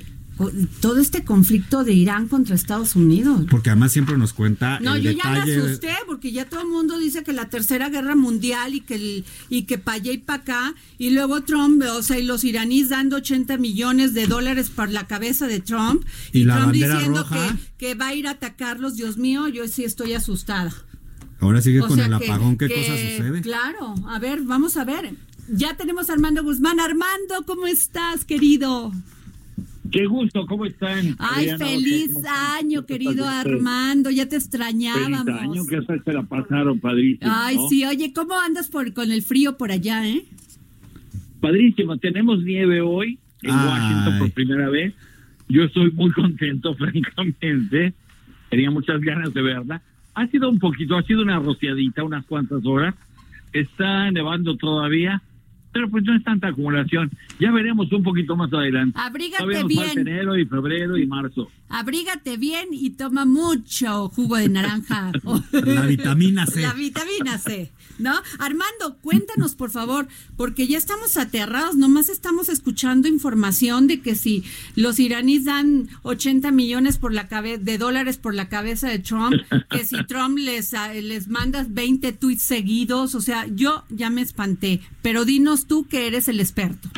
todo este conflicto de Irán contra Estados Unidos. Porque además siempre nos cuenta. No, el yo ya me asusté porque ya todo el mundo dice que la tercera guerra mundial y que el, y que para allá y para acá y luego Trump, o sea, y los iraníes dando 80 millones de dólares por la cabeza de Trump Y y, la Trump bandera diciendo roja. que, que va a ir a atacarlos, Dios mío, yo sí estoy asustada. Ahora sigue O con el que- apagón. ¿Qué que, cosa sucede? Claro, a ver, vamos a ver. Ya tenemos a Armando Guzmán. Armando, ¿cómo estás, querido? Qué gusto, ¿cómo están? Ay, Adriana, feliz ¿cómo están? año, ¿Cómo querido? Armando. Ya te Feliz extrañábamos. año, que hasta se la pasaron, padrísimo. Ay, ¿no? sí, oye, ¿cómo andas por con el frío por allá, eh? Padrísimo, tenemos nieve hoy en Ay. Washington por primera vez. Yo estoy muy contento, francamente. Tenía muchas ganas de verla. Ha sido un poquito, ha sido una rociadita, unas cuantas horas. Está nevando todavía, pero pues no es tanta acumulación. Ya veremos un poquito más adelante. Abrígate Todavía nos falta bien. enero y febrero y marzo. Abrígate bien y toma mucho jugo de naranja. La vitamina C. La vitamina C, ¿no? Armando, cuéntanos, por favor, porque ya estamos aterrados, nomás estamos escuchando información de que si los iraníes dan 80 millones por la cabe- de dólares por la cabeza de Trump, que si Trump les, les manda 20 tweets seguidos, o sea, yo ya me espanté, pero dinos tú que eres el experto.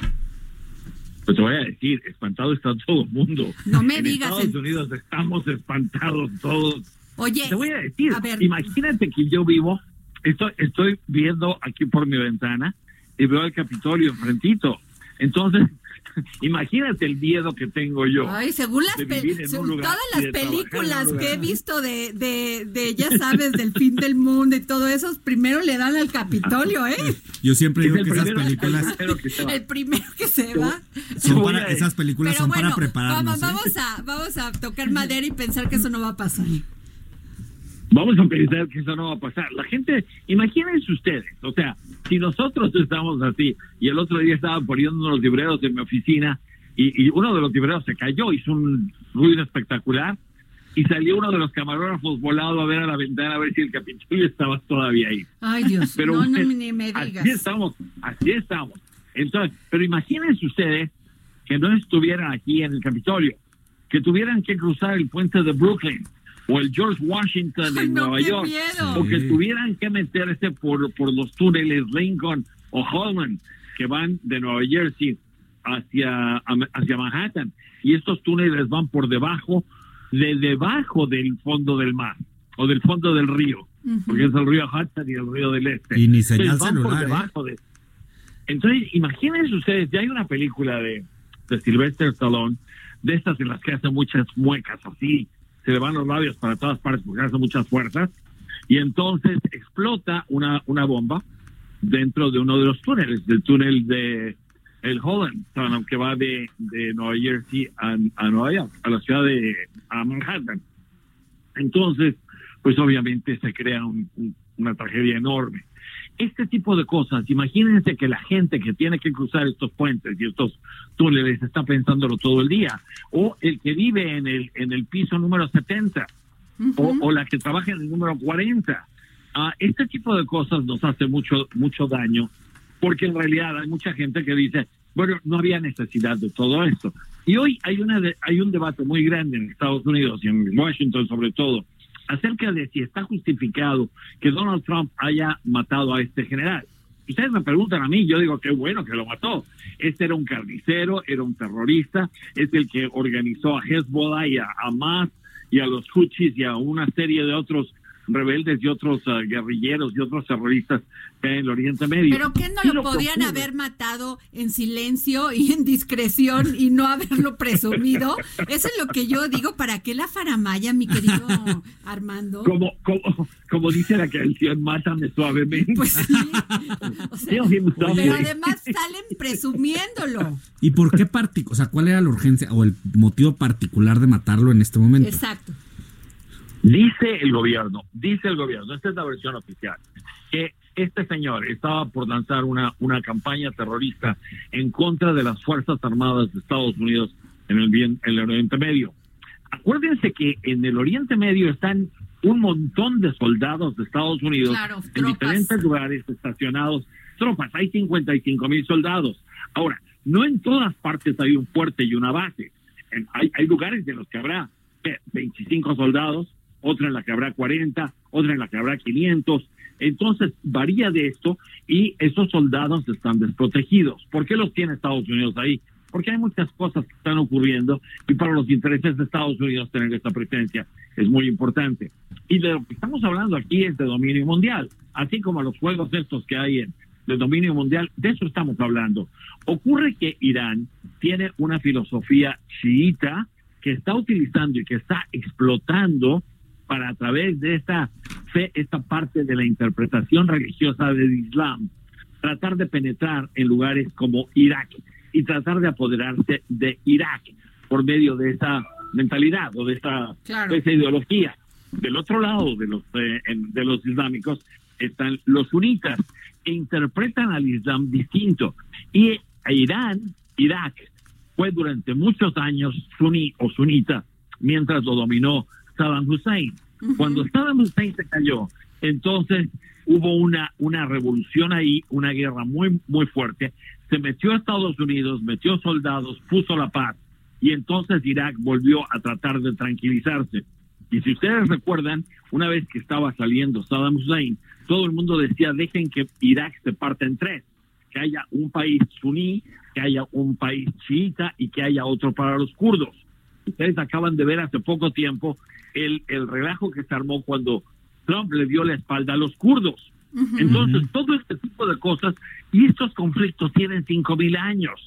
Pues te voy a decir, espantado está todo el mundo. No me en digas Estados en- Unidos estamos espantados todos. Oye, Te voy a decir, a ver. imagínate que yo vivo, estoy, estoy viendo aquí por mi ventana y veo el Capitolio enfrentito. Entonces, imagínate el miedo que tengo yo. Ay, según las de pe- vivir en un según lugar todas las películas que he visto de, de, de, ya sabes, del fin del mundo y todo eso, primero le dan al Capitolio, ¿eh? Yo siempre Es digo que esas películas. El primero que se va. son para, a- esas películas Pero son bueno, para prepararnos. vamos, ¿eh? vamos, a, vamos a tocar madera y pensar que eso no va a pasar. Vamos a pensar que eso no va a pasar. La gente, imagínense ustedes, o sea, si nosotros estamos así, y el otro día estaban poniendo unos libreros en mi oficina, y, y uno de los libreros se cayó, hizo un ruido espectacular, y salió uno de los camarógrafos volado a ver a la ventana a ver si el Capitolio estaba todavía ahí. Ay, Dios, Pero no, no bueno, ni me digas. Así estamos, así estamos. Entonces, pero imagínense ustedes que no estuvieran aquí en el Capitolio, que tuvieran que cruzar el puente de Brooklyn o el George Washington Ay, en no, Nueva York, miedo. o que Sí. tuvieran que meterse por, por los túneles Lincoln o Holman que van de Nueva Jersey hacia, hacia Manhattan. Y estos túneles van por debajo, de debajo del fondo del mar o del fondo del río, porque es el río Hudson y el río del Este. Y ni señal Entonces, van por celular, ¿eh? de- Entonces, imagínense ustedes, ya hay una película de, de Sylvester Stallone, de estas en las que hace muchas muecas así, se le van los labios para todas partes porque hace muchas fuerzas. Y entonces explota una, una bomba dentro de uno de los túneles, del túnel de el Holland que va de, de Nueva Jersey a, a Nueva York, a la ciudad de a Manhattan. Entonces, pues obviamente se crea un- una tragedia enorme. Este tipo de cosas, imagínense que la gente que tiene que cruzar estos puentes y estos túneles está pensándolo todo el día, o el que vive en el, en el piso número 70, o, o la que trabaja en el número 40. Ah, este tipo de cosas nos hace mucho, mucho daño, porque en realidad hay mucha gente que dice, bueno, no había necesidad de todo esto. Y hoy hay, una de- hay un debate muy grande en Estados Unidos y en Washington sobre todo, acerca de si está justificado que Donald Trump haya matado a este general. Ustedes me preguntan a mí, yo digo, qué bueno que lo mató. Este era un carnicero, era un terrorista, es el que organizó a Hezbollah y a Hamas y a los Houthis y a una serie de otros rebeldes y otros ah, guerrilleros y otros terroristas que hay en el Oriente Medio. Pero que no lo que podían ocurre- haber matado en silencio y en discreción y no haberlo presumido. Eso es lo que yo digo. ¿Para qué la faramaya, mi querido Armando? Como, como, como dice la canción, mátame suavemente. Pues sí. O sea, pero además salen presumiéndolo. ¿Y por qué particular? O sea, ¿cuál era la urgencia o el motivo particular de matarlo en este momento? Exacto. Dice el gobierno, dice el gobierno, esta es la versión oficial, que este señor estaba por lanzar una, una campaña terrorista en contra de las Fuerzas Armadas de Estados Unidos en el, bien, en el Oriente Medio. Acuérdense que en el Oriente Medio están un montón de soldados de Estados Unidos Claro, en diferentes lugares estacionados. Tropas, hay 55 mil soldados. Ahora, no en todas partes hay un fuerte y una base. Hay, hay lugares en los que habrá ¿qué? 25 soldados, otra en la que habrá 40, otra en la que habrá 500. Entonces, varía de esto y esos soldados están desprotegidos. ¿Por qué los tiene Estados Unidos ahí? Porque hay muchas cosas que están ocurriendo y para los intereses de Estados Unidos tener esta presencia es muy importante. Y de lo que estamos hablando aquí es de dominio mundial, así como los juegos estos que hay en de dominio mundial, de eso estamos hablando. Ocurre que Irán tiene una filosofía chiita que está utilizando y que está explotando para a través de esta fe, esta parte de la interpretación religiosa del Islam, tratar de penetrar en lugares como Irak y tratar de apoderarse de Irak por medio de esa mentalidad o de esa, Claro. de esa ideología. Del otro lado de los, eh, de los islámicos están los sunitas que interpretan al Islam distinto. Y a Irán, Irak, fue durante muchos años suní o sunita, mientras lo dominó Saddam Hussein. Cuando Saddam Hussein se cayó, entonces hubo una, una revolución ahí, una guerra muy, muy fuerte. Se metió a Estados Unidos, metió soldados, puso la paz. Y entonces Irak volvió a tratar de tranquilizarse. Y si ustedes recuerdan, una vez que estaba saliendo Saddam Hussein, todo el mundo decía, dejen que Irak se parte en tres, que haya un país suní, que haya un país chiita y que haya otro para los kurdos. Ustedes acaban de ver hace poco tiempo el, el relajo que se armó cuando Trump le dio la espalda a los kurdos. Entonces, todo este tipo de cosas y estos conflictos tienen cinco mil años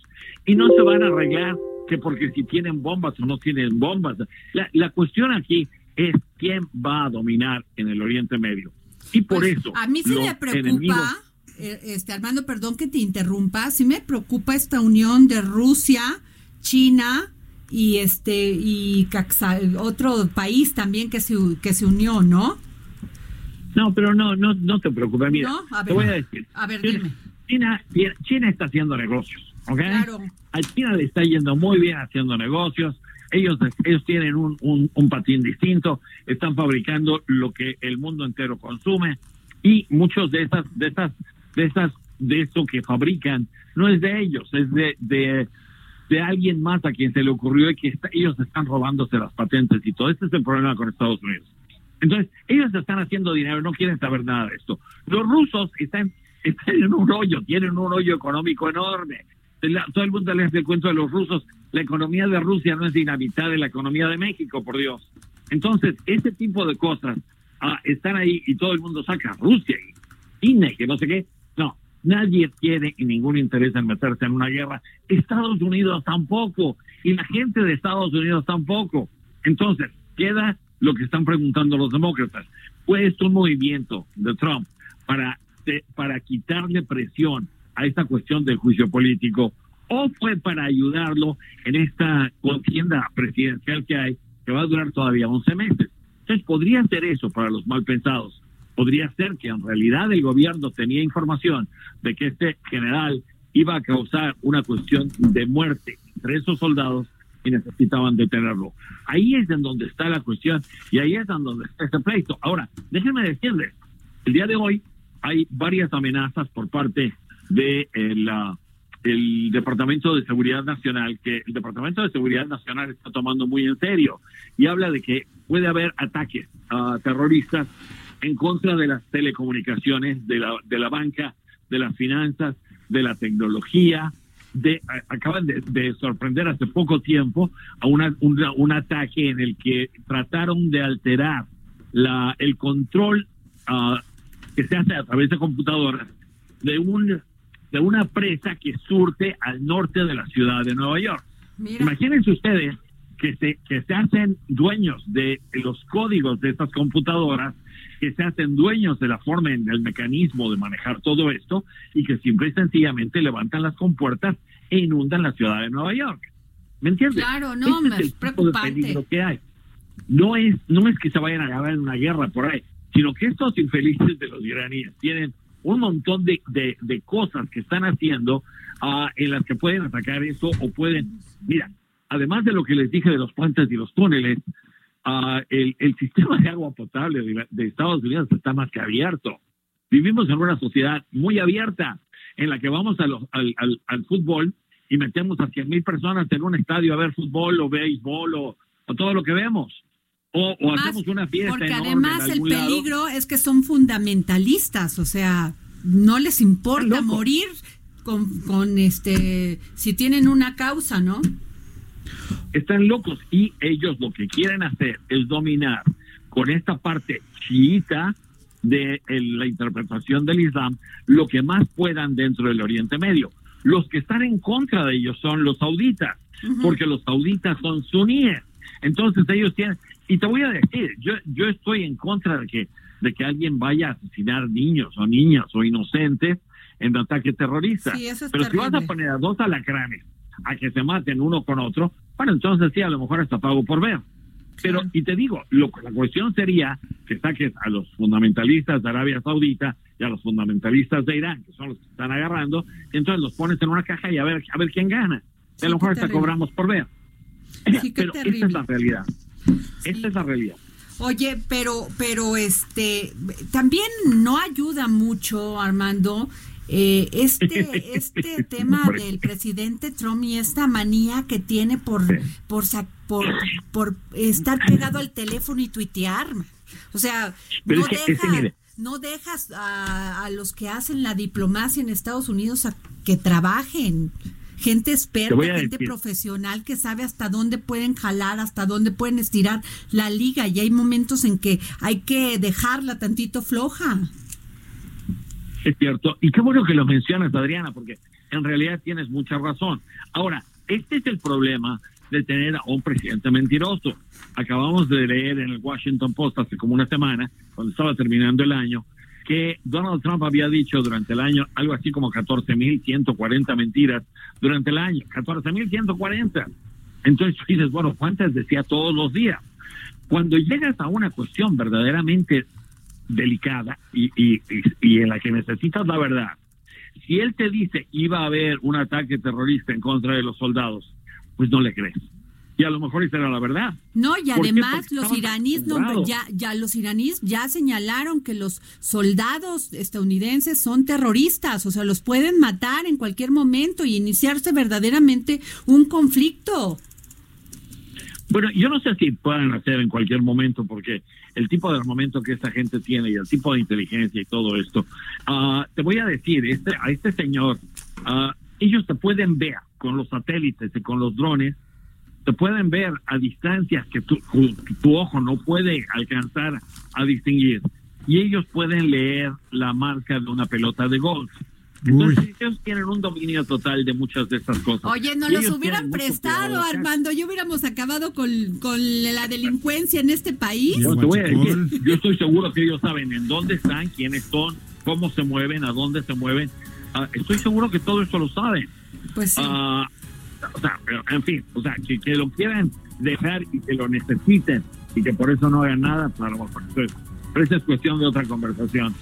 y no se van a arreglar que porque si tienen bombas o no tienen bombas. La, la cuestión aquí es quién va a dominar en el Oriente Medio. Y por Pues, eso, A mí sí me preocupa, enemigos- eh, este Armando, perdón que te interrumpa, sí me preocupa esta unión de Rusia, China y este y otro país también que se que se unió, ¿no? No, pero no, no, no te preocupes. Mira, No, a te ver. voy a decir. A ver, China, dime. China, China está haciendo negocios, ¿ok? Claro. A China le está yendo muy bien haciendo negocios. Ellos, ellos tienen un, un, un patín distinto, están fabricando lo que el mundo entero consume y muchos de esas, de esas, de esas, de eso que fabrican no es de ellos, es de, de, de alguien más a quien se le ocurrió y que está- ellos están robándose las patentes y todo. Este es el problema con Estados Unidos. Entonces, ellos están haciendo dinero, no quieren saber nada de esto. Los rusos están, están en un hoyo, tienen un hoyo económico enorme. Todo el mundo le hace el cuento de los rusos. La economía de Rusia no es ni la mitad de la economía de México, por Dios. Entonces, ese tipo de cosas ah, están ahí y todo el mundo saca Rusia y China y que no sé qué. No, nadie tiene y ningún interés en meterse en una guerra. Estados Unidos tampoco. Y la gente de Estados Unidos tampoco. Entonces, queda lo que están preguntando los demócratas. ¿Fue esto un movimiento de Trump para, para quitarle presión a esta cuestión del juicio político o fue para ayudarlo en esta contienda presidencial que hay, que va a durar todavía 11 meses? Entonces, podría ser eso para los mal pensados. Podría ser que en realidad el gobierno tenía información de que este general iba a causar una cuestión de muerte entre esos soldados y necesitaban detenerlo. Ahí es en donde está la cuestión y ahí es en donde está este pleito. Ahora, déjenme decirles, el día de hoy hay varias amenazas por parte de eh, la- Departamento de Seguridad Nacional, que el Departamento de Seguridad Nacional está tomando muy en serio y habla de que puede haber ataques a terroristas en contra de las telecomunicaciones, de la, de la banca, de las finanzas, de la tecnología. De, a- acaban de, de sorprender hace poco tiempo a una, una- un ataque en el que trataron de alterar la, el control ah, que se hace a través de computadoras de un de una presa que surte al norte de la ciudad de Nueva York. Mira. Imagínense ustedes que se, que se hacen dueños de los códigos de estas computadoras, que se hacen dueños de la forma, en el mecanismo de manejar todo esto, y que simple y sencillamente levantan las compuertas e inundan la ciudad de Nueva York. ¿Me entiendes? Claro, no, Ese hombre, es el es tipo de preocupante. peligro que hay. No es, no es que se vayan a agarrar en una guerra por ahí, sino que estos infelices de los iraníes tienen un montón de, de, de cosas que están haciendo ah, en las que pueden atacar eso o pueden, mira, además de lo que les dije de los puentes y los túneles, ah, el, el sistema de agua potable de, de Estados Unidos está más que abierto. Vivimos en una sociedad muy abierta en la que vamos a los- al, al- al fútbol y metemos a 100 mil personas en un estadio a ver fútbol o béisbol o, o todo lo que vemos. O, o Más, hacemos una fiesta Porque además el algún lado. peligro es que son fundamentalistas, o sea, no les importa morir con, con este, si tienen una causa, ¿no? Están locos y ellos lo que quieren hacer es dominar con esta parte chiita de la interpretación del Islam lo que más puedan dentro del Oriente Medio. Los que están en contra de ellos son los sauditas, porque los sauditas son suníes. Entonces ellos tienen, y te voy a decir, yo, yo estoy en contra de que, de que alguien vaya a asesinar niños o niñas o inocentes en ataque terrorista. Sí, eso es Pero si vas a poner a dos alacranes a que se maten uno con otro, bueno, entonces sí, a lo mejor hasta pago por ver. Pero, y te digo, lo, la cuestión sería que saques a los fundamentalistas de Arabia Saudita y a los fundamentalistas de Irán, que son los que están agarrando, y entonces los pones en una caja y a ver, a ver quién gana. A lo mejor hasta cobramos por ver. Sí, Pero esta terrible. es la realidad. Esta es la realidad. Oye, pero, pero este, también no ayuda mucho, Armando, eh, este, este tema del presidente Trump y esta manía que tiene por, por, por, por estar pegado al teléfono y tuitear. O sea, no es que, es que deja, mire. no dejas a, a los que hacen la diplomacia en Estados Unidos a que trabajen. Gente experta, gente decir. profesional que sabe hasta dónde pueden jalar, hasta dónde pueden estirar la liga. Y hay momentos en que hay que dejarla tantito floja. Es cierto. Y qué bueno que lo mencionas, Adriana, porque en realidad tienes mucha razón. Ahora, este es el problema de tener a un presidente mentiroso. Acabamos de leer en el Washington Post hace como una semana, cuando estaba terminando el año, que Donald Trump había dicho durante el año algo así como 14.140 mentiras durante el año. 14.140. Entonces dices, bueno, ¿cuántas decía todos los días? Cuando llegas a una cuestión verdaderamente delicada y, y, y, y en la que necesitas la verdad, si él te dice iba a haber un ataque terrorista en contra de los soldados, pues no le crees. Y a lo mejor esa era la verdad. No, y además los iraníes, no, ya, ya los iraníes ya señalaron que los soldados estadounidenses son terroristas, o sea, los pueden matar en cualquier momento y iniciarse verdaderamente un conflicto. Bueno, yo no sé si puedan hacer en cualquier momento, porque el tipo de armamento que esta gente tiene y el tipo de inteligencia y todo esto, ah, te voy a decir, este, a este señor, ah, ellos te pueden ver con los satélites y con los drones, te pueden ver a distancias que tu, tu- tu ojo no puede alcanzar a distinguir. Y ellos pueden leer la marca de una pelota de golf. Entonces ellos tienen un dominio total de muchas de estas cosas. Oye, no los hubieran prestado. Armando. Yo hubiéramos acabado con, con la delincuencia en este país. Yo, te voy a decir, yo estoy seguro que ellos saben en dónde están, quiénes son, cómo se mueven, a dónde se mueven. Ah, estoy seguro que todo eso lo saben. Pues sí. Ah, o sea, en fin, o sea, que, que lo quieran dejar y que lo necesiten y que por eso no hagan nada, para lo mejor eso es- pero esa es cuestión de otra conversación.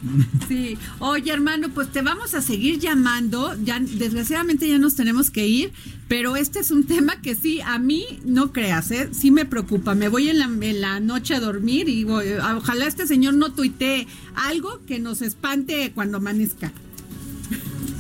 Sí. Oye, hermano, pues te vamos a seguir llamando. Ya, desgraciadamente ya nos tenemos que ir, pero este es un tema que sí, a mí no creas, ¿eh? sí me preocupa. Me voy en la, en la noche a dormir y voy- ojalá este señor no tuitee algo que nos espante cuando amanezca.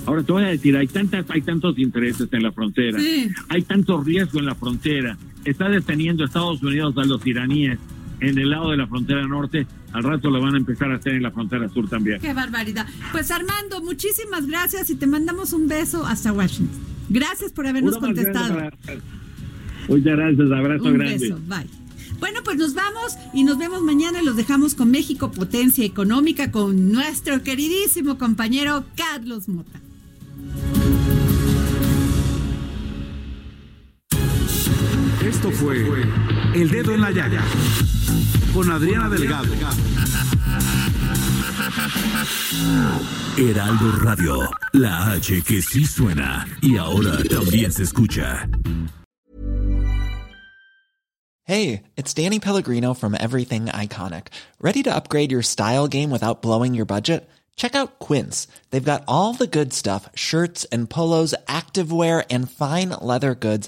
Ahora te voy a decir, hay tantas, hay tantos intereses en la frontera, Sí. hay tanto riesgo en la frontera. Está deteniendo Estados Unidos a los iraníes en el lado de la frontera norte, al rato lo van a empezar a hacer en la frontera sur también. Qué barbaridad. Pues Armando, muchísimas gracias y te mandamos un beso hasta Washington. Gracias por habernos Uno contestado. para- Muchas gracias, abrazo Un grande. beso, bye. Bueno, pues nos vamos y nos vemos mañana. Los dejamos con México Potencia Económica con nuestro queridísimo compañero Carlos Mota. Esto fue El Dedo en la Llaga con Adriana Delgado. Heraldo Radio, la H que sí suena y ahora también se escucha. Hey, it's Danny Pellegrino from Everything Iconic. Ready to upgrade your style game without blowing your budget? Check out Quince. They've got all the good stuff shirts and polos, activewear, and fine leather goods,